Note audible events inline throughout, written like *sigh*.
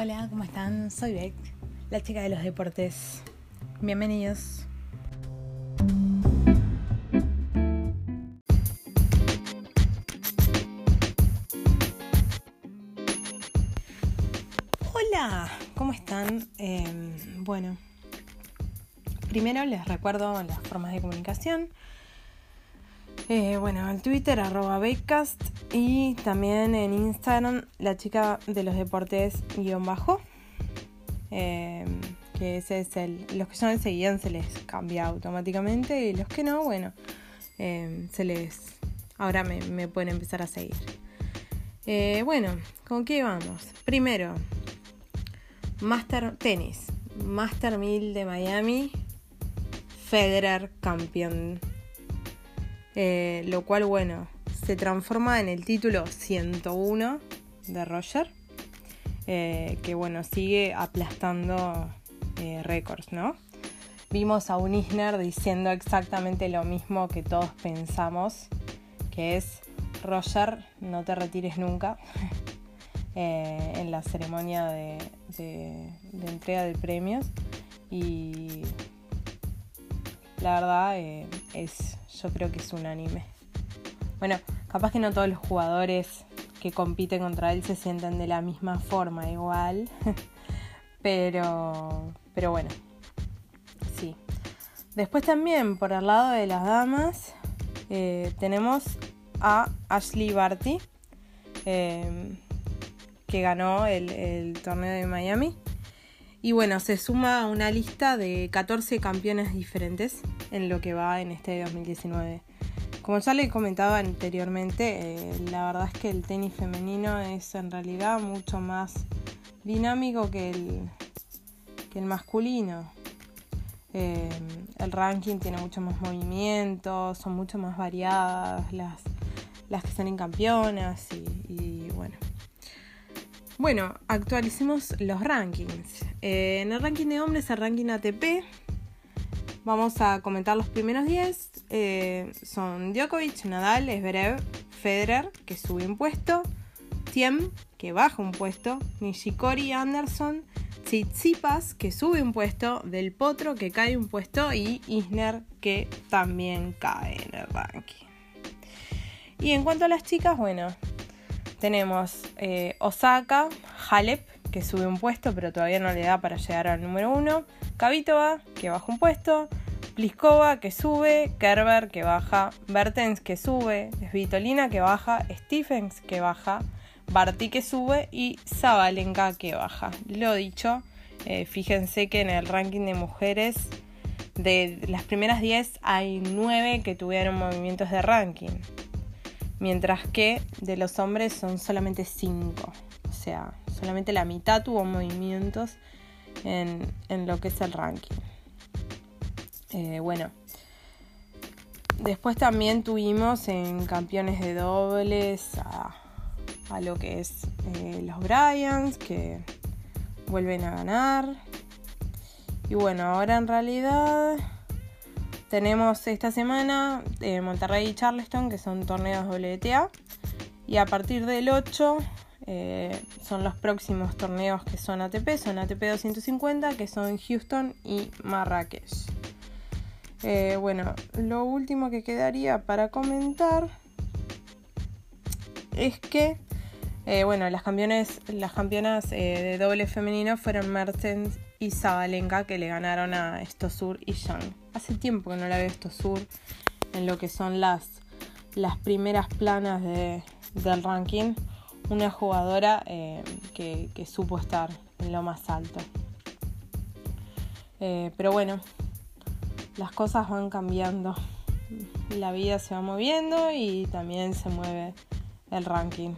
Hola, ¿cómo están? Soy Beck, la chica de los deportes. Bienvenidos. Hola, ¿cómo están? Eh, bueno, primero les recuerdo las formas de comunicación. Eh, bueno, en Twitter, arroba Bakecast y también en Instagram, la chica de los deportes guion bajo. Eh, que ese es el. Los que ya me seguían se les cambia automáticamente y los que no, bueno, eh, se les. Ahora me, pueden empezar a seguir. bueno, ¿con qué vamos? Primero, Master Tenis. Master 1000 de Miami. Federer campeón eh, lo cual, bueno, se transforma en el título 101 de Roger, eh, que bueno, sigue aplastando eh, récords, ¿no? Vimos a un Isner diciendo exactamente lo mismo que todos pensamos, que es, Roger, no te retires nunca, *laughs* en la ceremonia de, de, de entrega de premios. Y la verdad es yo creo que es unánime. Bueno, capaz que no todos los jugadores que compiten contra él se sienten de la misma forma igual, *laughs* pero, pero bueno, sí. Después también por el lado de las damas eh, tenemos a Ashley Barty, eh, que ganó el torneo de Miami. Y bueno, se suma a una lista de 14 campeones diferentes en lo que va en este 2019. Como ya le comentaba anteriormente, eh, la verdad es que el tenis femenino es en realidad mucho más dinámico que el, que el masculino. Eh, el ranking tiene mucho más movimientos, son mucho más variadas las, las que salen campeonas y. Bueno, actualicemos los rankings. Eh, en el ranking de hombres, el ranking ATP, Vamos a comentar los primeros 10. Eh, son Djokovic, Nadal, Zverev, Federer, que sube un puesto, Tiem, que baja un puesto, Nishikori Anderson, Tsitsipas, que sube un puesto, Del Potro, que cae un puesto, y Isner, que también cae en el ranking. Y en cuanto a las chicas, bueno, tenemos eh, Osaka, Halep, que sube un puesto, pero todavía no le da para llegar al número 1. Kavitova, que baja un puesto, Pliskova, que sube, Kerber, que baja, Bertens, que sube, Svitolina, que baja, Stephens, que baja, Barty, que sube y Zabalenka, que baja. Lo dicho, eh, fíjense que en el ranking de mujeres de las primeras 10 hay 9 que tuvieron movimientos de ranking, mientras que de los hombres son solamente 5, o sea, solamente la mitad tuvo movimientos en, lo que es el ranking. Eh, bueno, después también tuvimos en campeones de dobles a, lo que es eh, los Bryans, que vuelven a ganar. Y bueno, ahora en realidad tenemos esta semana eh, Monterrey y Charleston, que son torneos WTA. Y a partir del 8 eh, son los próximos torneos que son ATP, son ATP 250, que son Houston y Marrakech. Eh, bueno, lo último que quedaría para comentar es que, eh, bueno, las, campeonas de doble femenino fueron Mertens y Zabalenka que le ganaron a Estosur y Yang. Hace tiempo que no la veo Estosur en lo que son las, las primeras planas de, del ranking una jugadora eh, que, supo estar en lo más alto. Eh, pero bueno, las cosas van cambiando. La vida se va moviendo y también se mueve el ranking.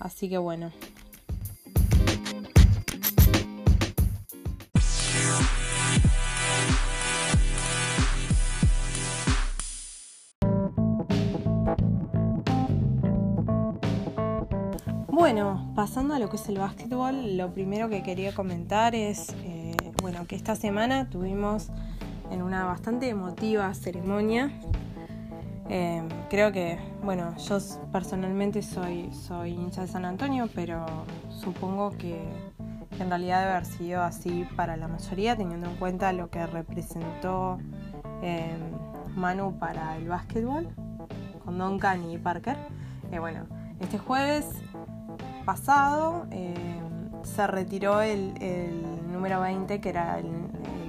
Así que bueno. Bueno, pasando a lo que es el básquetbol, lo primero que quería comentar es, eh, bueno, que esta semana tuvimos en una bastante emotiva ceremonia Eh, creo que, bueno, yo personalmente soy, hincha de San Antonio, pero supongo que, en realidad debe haber sido así para la mayoría, teniendo en cuenta lo que representó eh, Manu para el básquetbol, con Duncan y Parker. Eh, bueno, este jueves pasado se retiró el, número 20, que era el,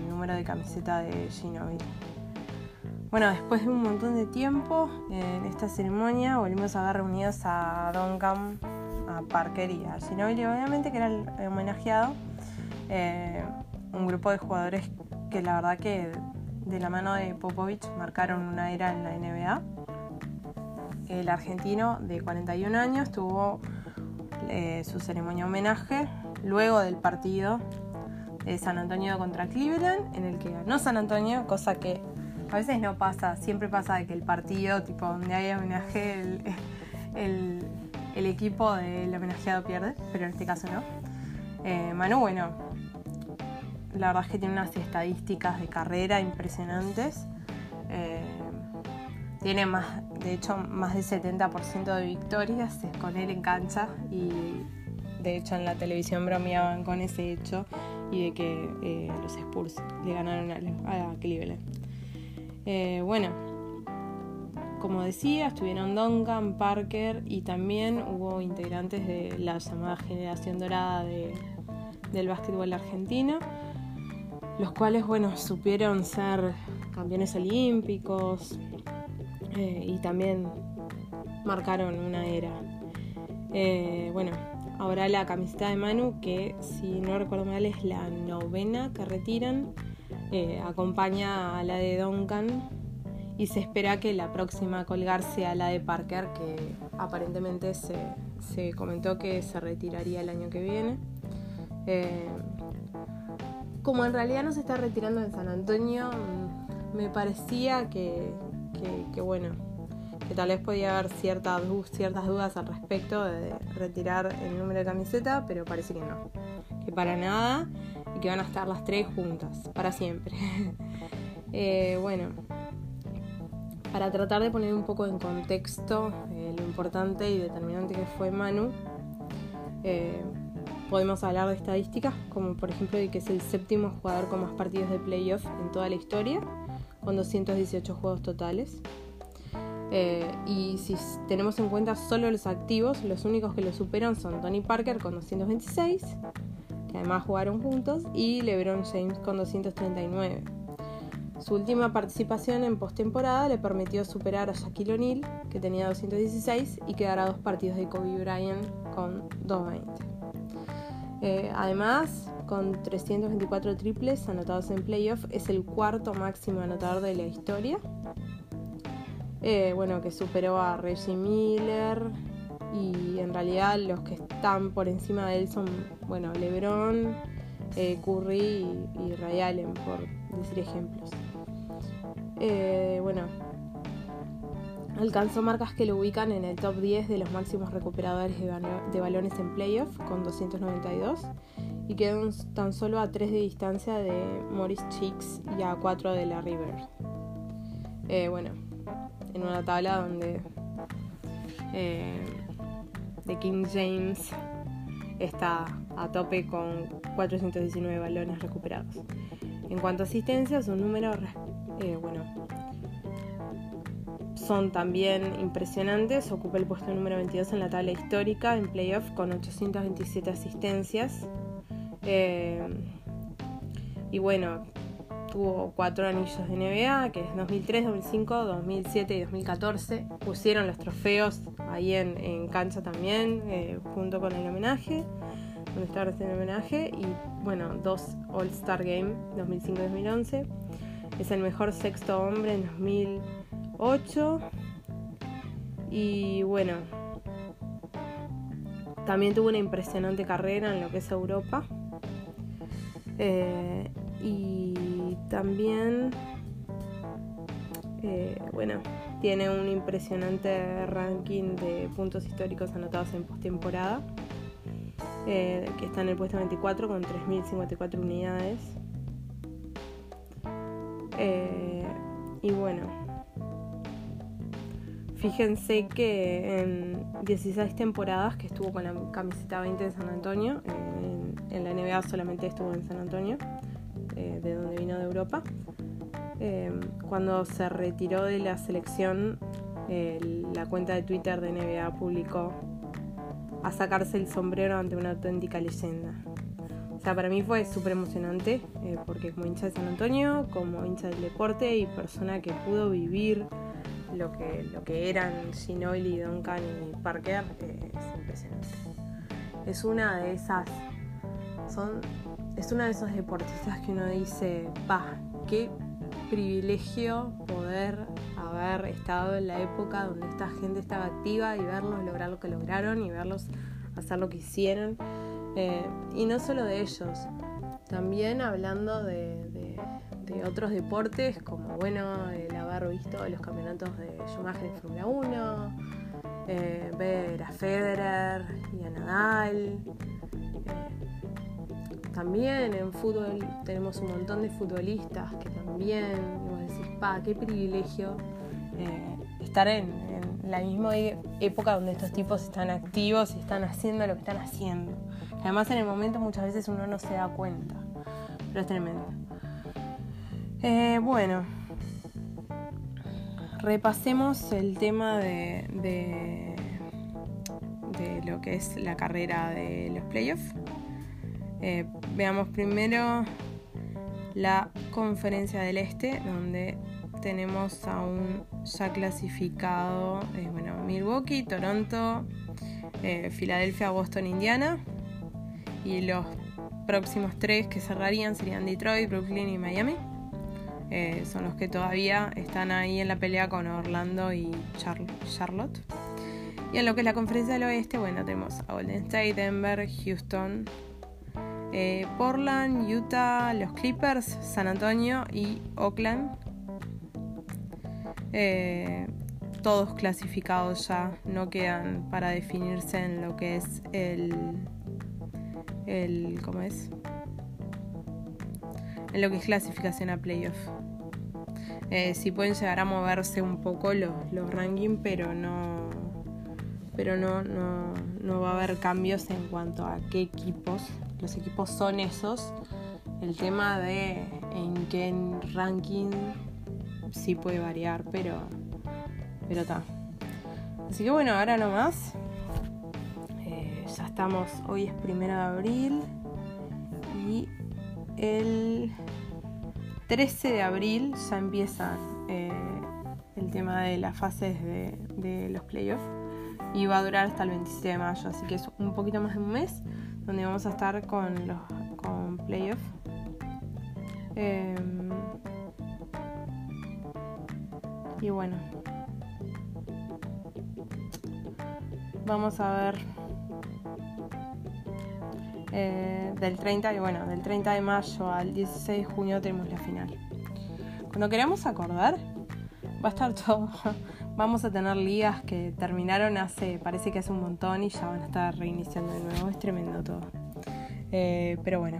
número de camiseta de Ginobili. Bueno, después de un montón de tiempo en esta ceremonia volvimos a ver reunidos a Duncan, a Parker y a Ginobili, obviamente, que era el homenajeado. Eh, un grupo de jugadores que la verdad que de la mano de Popovich marcaron una era en la NBA. El argentino de 41 años tuvo eh, su ceremonia homenaje luego del partido de San Antonio contra Cleveland, en el que ganó San Antonio, cosa que a veces no pasa, siempre pasa de que el partido, tipo donde hay homenaje, el, equipo del homenajeado pierde, pero en este caso no. Eh, Manu, bueno, la verdad es que tiene unas estadísticas de carrera impresionantes. Eh, tiene más, de hecho, más del 70% de victorias con él en cancha y de hecho en la televisión bromeaban con ese hecho y de que eh, los Spurs le ganaron a, a Cleveland. Eh, bueno, como decía, estuvieron Duncan, Parker y también hubo integrantes de la llamada generación dorada del básquetbol argentino, los cuales, bueno, supieron ser campeones olímpicos eh, y también marcaron una era. Eh, bueno, ahora la camiseta de Manu, que si no recuerdo mal es la novena que retiran. Eh, acompaña a la de Duncan y se espera que la próxima a colgar sea la de Parker, que aparentemente se, comentó que se retiraría el año que viene. Como en realidad no se está retirando en San Antonio, mm, me parecía que, bueno, que tal vez podía haber ciertas, ciertas dudas al respecto de retirar el número de camiseta, pero parece que no, que para nada y que van a estar las tres juntas, para siempre. *laughs* Eh, bueno, para tratar de poner un poco en contexto eh, lo importante y determinante que fue Manu, eh, podemos hablar de estadísticas, como por ejemplo de que es el séptimo jugador con más partidos de playoff en toda la historia, con 218 juegos totales. y si tenemos en cuenta solo los activos, los únicos que lo superan son Tony Parker con 226, que además jugaron juntos, y LeBron James con 239. Su última participación en postemporada le permitió superar a Shaquille O'Neal, que tenía 216, y quedar a dos partidos de Kobe Bryant con 220. Eh, además, con 324 triples anotados en playoff, es el cuarto máximo anotador de la historia. Eh, bueno, que superó a Reggie Miller, y en realidad los que están por encima de él son, bueno, LeBron, eh, Curry y, Ray Allen, por decir ejemplos. Eh, bueno, alcanzó marcas que lo ubican en el top 10 de los máximos recuperadores de, balones en playoff con 292 y quedó tan solo a 3 de distancia de Morris Cheeks y a 4 de la River. Eh, bueno, en una tabla donde de King James está a tope con 419 balones recuperados. En cuanto a asistencia, sus números eh, bueno, son también impresionantes. Ocupa el puesto número 22 en la tabla histórica en playoff con 827 asistencias. Eh, y bueno, tuvo cuatro anillos de NBA, que es 2003, 2005, 2007 y 2014. Pusieron los trofeos ahí en, cancha también, eh, junto con el homenaje, donde estaba el homenaje. Y bueno, dos All-Star Game 2005 y 2011. Es el mejor sexto hombre en 2008. Y bueno, también tuvo una impresionante carrera en lo que es Europa. Eh, y también, eh, bueno, tiene un impresionante ranking de puntos históricos anotados en postemporada, eh, que está en el puesto 24 con 3.054 unidades. Y bueno, Fíjense que en 16 temporadas que estuvo con la camiseta 20 de San Antonio, en, la NBA solamente estuvo en San Antonio, eh, de donde vino de Europa. Eh, cuando se retiró de la selección, la cuenta de Twitter de NBA publicó a sacarse el sombrero ante una auténtica leyenda. O sea, para mí fue súper emocionante, eh, porque como hincha de San Antonio, como hincha del deporte y persona que pudo vivir lo que, lo que eran Ginobili, Duncan y Parker, es impresionante. Es una de esas, son, es una de esos deportistas que uno dice, pa, qué privilegio poder haber estado en la época donde esta gente estaba activa y verlos lograr lo que lograron y verlos hacer lo que hicieron. Eh, y no solo de ellos, también hablando de, otros deportes, como bueno, el haber visto los campeonatos de Schumacher en Fórmula 1, eh, ver a Federer y a Nadal. Eh, también en fútbol tenemos un montón de futbolistas que también, vos decís, pa, qué privilegio estar en, en, la misma época donde estos tipos están activos y están haciendo lo que están haciendo. Además en el momento muchas veces uno no se da cuenta, pero es tremendo. Eh, bueno, repasemos el tema de, lo que es la carrera de los playoffs. Eh, veamos primero la conferencia del este, donde tenemos a un ya clasificado, eh, bueno, Milwaukee, Toronto, Filadelfia, Boston, Indiana. Y los próximos tres que cerrarían serían Detroit, Brooklyn y Miami. Eh, son los que todavía están ahí en la pelea con Orlando y Charlotte. Y en lo que es la conferencia del oeste, bueno, tenemos a Golden State, Denver, Houston, eh, Portland, Utah, los Clippers, San Antonio y Oakland. Eh, todos clasificados ya, no quedan para definirse en lo que es el el ¿cómo es? En lo que es clasificación a playoff. Eh, sí pueden llegar a moverse un poco los, rankings, pero no pero no, no, no va a haber cambios en cuanto a qué equipos. Los equipos son esos. El tema de en qué ranking sí puede variar, pero pero está. Así que bueno, ahora nomás ya estamos, hoy es primero de abril el 13 de abril ya empieza eh, el tema de las fases de, los playoffs y va a durar hasta el 27 de mayo, así que es un poquito más de un mes donde vamos a estar con los con playoffs. Em, y bueno, vamos a ver eh, del 30 y bueno, del 30 de mayo al 16 de junio tenemos la final. Cuando queramos acordar, va a estar todo. *laughs* Vamos a tener ligas que terminaron hace, parece que hace un montón y ya van a estar reiniciando de nuevo. Es tremendo todo. Eh, pero bueno.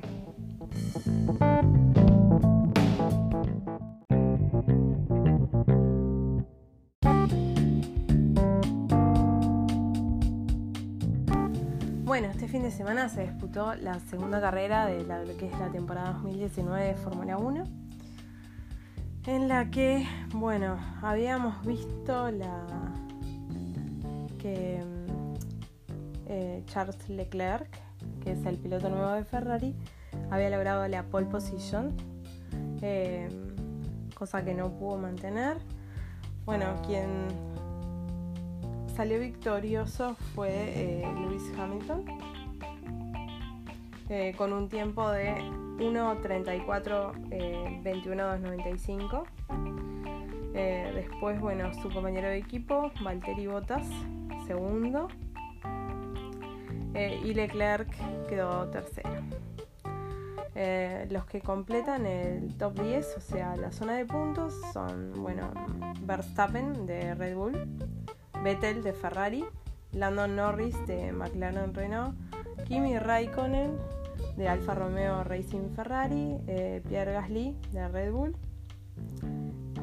De semana se disputó la segunda carrera de lo que es la temporada 2019 de Fórmula 1, en la que, bueno, habíamos visto la que mm, eh, Charles Leclerc, que es el piloto nuevo de Ferrari, había logrado la pole position, eh, cosa que no pudo mantener. Bueno, quien salió victorioso fue eh, Lewis Hamilton eh, con un tiempo de 1.34 eh, 21.295. Eh, después, bueno, su compañero de equipo, Valtteri Bottas, segundo. Eh, y Leclerc quedó tercero. los que completan el top 10, o sea, la zona de puntos, son, bueno, Verstappen de Red Bull, Vettel de Ferrari, Landon Norris de McLaren Renault, Kimi Raikkonen de Alfa Romeo Racing Ferrari, eh, Pierre Gasly de Red Bull,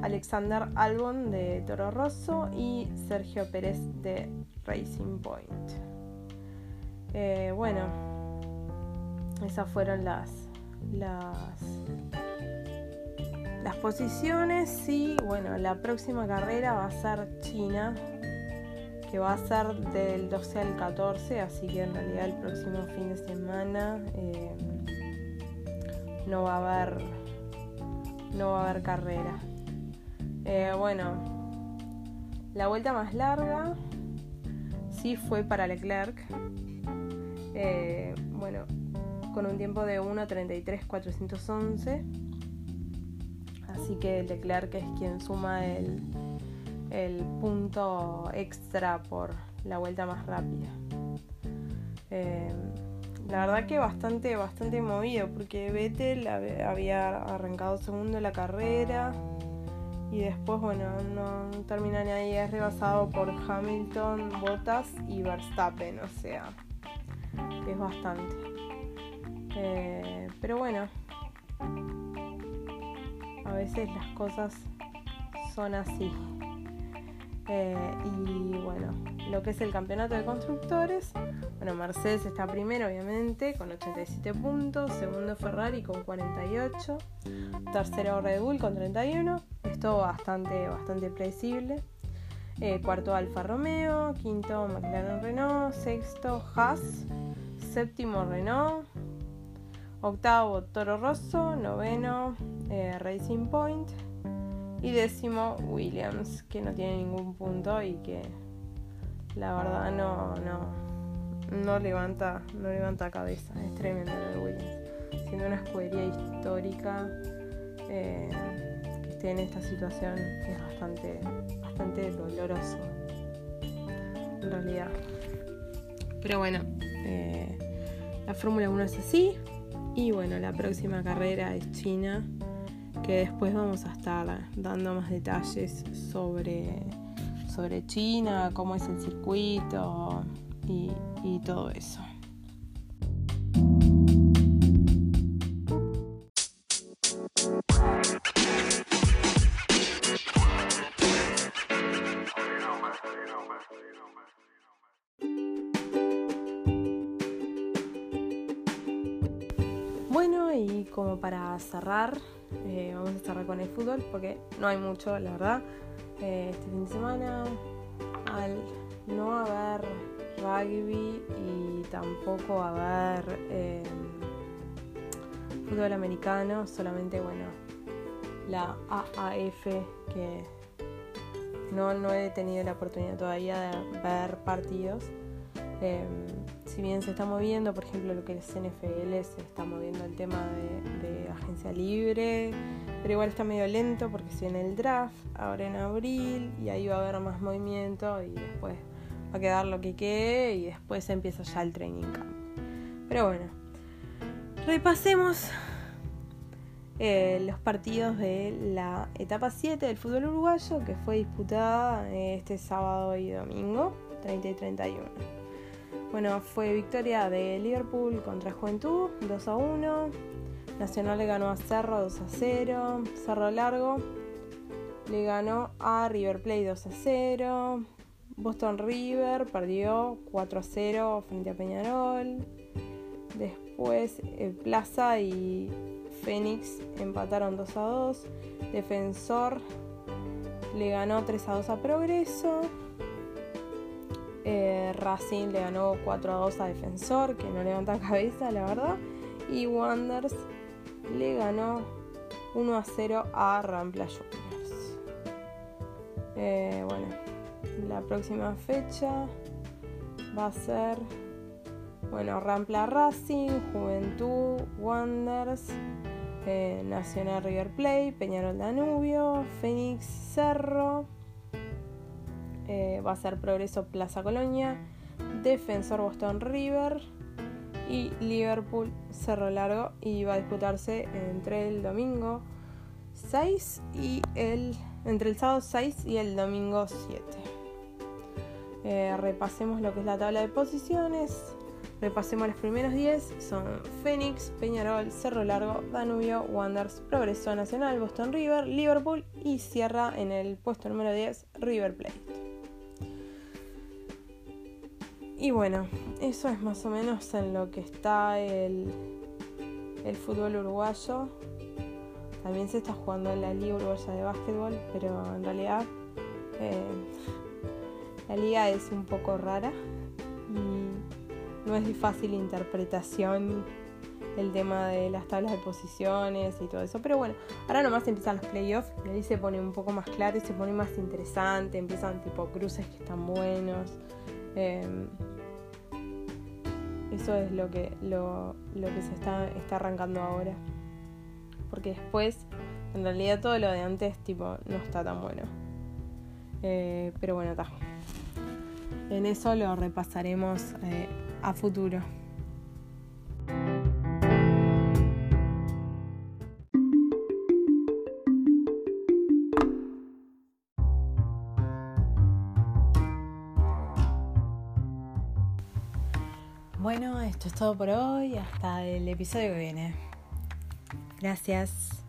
Alexander Albon de Toro Rosso y Sergio Pérez de Racing Point. Eh, bueno, esas fueron las, las, las posiciones y bueno, la próxima carrera va a ser China, que va a ser del 12 al 14, así que en realidad el próximo fin de semana eh, no va a haber no va a haber carrera. Eh, bueno, la vuelta más larga sí fue para Leclerc. Eh, bueno, con un tiempo de 1.33.411. Así que Leclerc es quien suma el, el punto extra por la vuelta más rápida. Eh, la verdad que bastante, bastante movido, porque Vettel había arrancado segundo la carrera y después, bueno, no termina nadie, es rebasado por Hamilton, Bottas y Verstappen, o sea, es bastante. Eh, pero bueno, a veces las cosas son así. Eh, y bueno, lo que es el campeonato de constructores, bueno, Mercedes está primero obviamente con 87 puntos, segundo Ferrari con 48, tercero Red Bull con 31, esto bastante, bastante predecible. Eh, cuarto Alfa Romeo, quinto McLaren Renault, sexto Haas, séptimo Renault, octavo Toro Rosso, noveno eh, Racing Point, y décimo, Williams, que no tiene ningún punto y que la verdad no, no, no levanta, no levanta cabeza. Es tremendo el Williams. Siendo una escudería histórica, eh, que esté en esta situación es bastante, bastante doloroso. En realidad. Pero bueno, eh, la Fórmula 1 es así. Y bueno, la próxima carrera es China que después vamos a estar dando más detalles sobre, sobre China, cómo es el circuito y, y todo eso. Cerrar, eh, vamos a cerrar con el fútbol porque no hay mucho, la verdad. Eh, este fin de semana, al no haber rugby y tampoco haber eh, fútbol americano, solamente, bueno, la AAF que no, no he tenido la oportunidad todavía de ver partidos. Si bien se está moviendo, por ejemplo, lo que es NFL, se está moviendo el tema de, agencia libre, pero igual está medio lento porque si en el draft, ahora en abril, y ahí va a haber más movimiento y después va a quedar lo que quede y después empieza ya el training camp. Pero bueno, repasemos eh, los partidos de la etapa 7 del fútbol uruguayo que fue disputada eh, este sábado y domingo, 30 y 31. Bueno, fue victoria de Liverpool contra Juventud, 2 a 1. Nacional le ganó a Cerro 2 a 0. Cerro Largo le ganó a River Plate 2 a 0. Boston River perdió 4 a 0 frente a Peñarol. Después eh, Plaza y Fénix empataron 2 a 2. Defensor le ganó 3 a 2 a Progreso. Eh, Racing le ganó 4 a 2 a Defensor, que no levanta *laughs* cabeza, la verdad. Y Wonders le ganó 1 a 0 a Rampla Juniors. Eh, bueno, la próxima fecha va a ser bueno, Rampla Racing, Juventud, Wonders, eh, Nacional River Plate, Peñarol Danubio, Fénix Cerro. Eh, va a ser Progreso Plaza Colonia, Defensor Boston River y Liverpool Cerro Largo y va a disputarse entre el domingo 6 y el entre el sábado 6 y el domingo 7. Eh, repasemos lo que es la tabla de posiciones. Repasemos los primeros 10. Son Fénix, Peñarol, Cerro Largo, Danubio, Wanderers, Progreso Nacional, Boston River, Liverpool y cierra en el puesto número 10 River Plate. Y bueno, eso es más o menos en lo que está el, el fútbol uruguayo. También se está jugando en la Liga Uruguaya de Básquetbol, pero en realidad eh, la liga es un poco rara y no es de fácil interpretación el tema de las tablas de posiciones y todo eso. Pero bueno, ahora nomás empiezan los playoffs y ahí se pone un poco más claro y se pone más interesante. Empiezan tipo cruces que están buenos. Em, eso es lo que, lo, que se está, está arrancando ahora. Porque después, en realidad todo lo de antes tipo no está tan bueno. Eh, pero bueno, está. En eso lo repasaremos eh, a futuro. Esto es todo por hoy. Hasta el episodio que viene. Gracias.